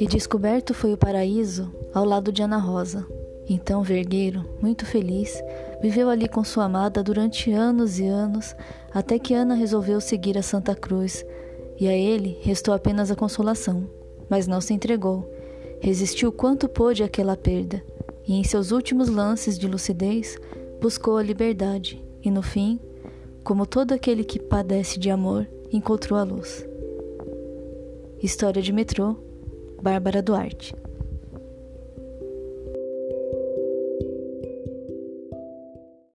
E descoberto foi o paraíso ao lado de Ana Rosa. Então Vergueiro, muito feliz, viveu ali com sua amada durante anos e anos, até que Ana resolveu seguir a Santa Cruz, e a ele restou apenas a consolação, mas não se entregou. Resistiu quanto pôde àquela perda, e em seus últimos lances de lucidez buscou a liberdade, e no fim, como todo aquele que padece de amor, encontrou a luz. História de metrô Bárbara Duarte.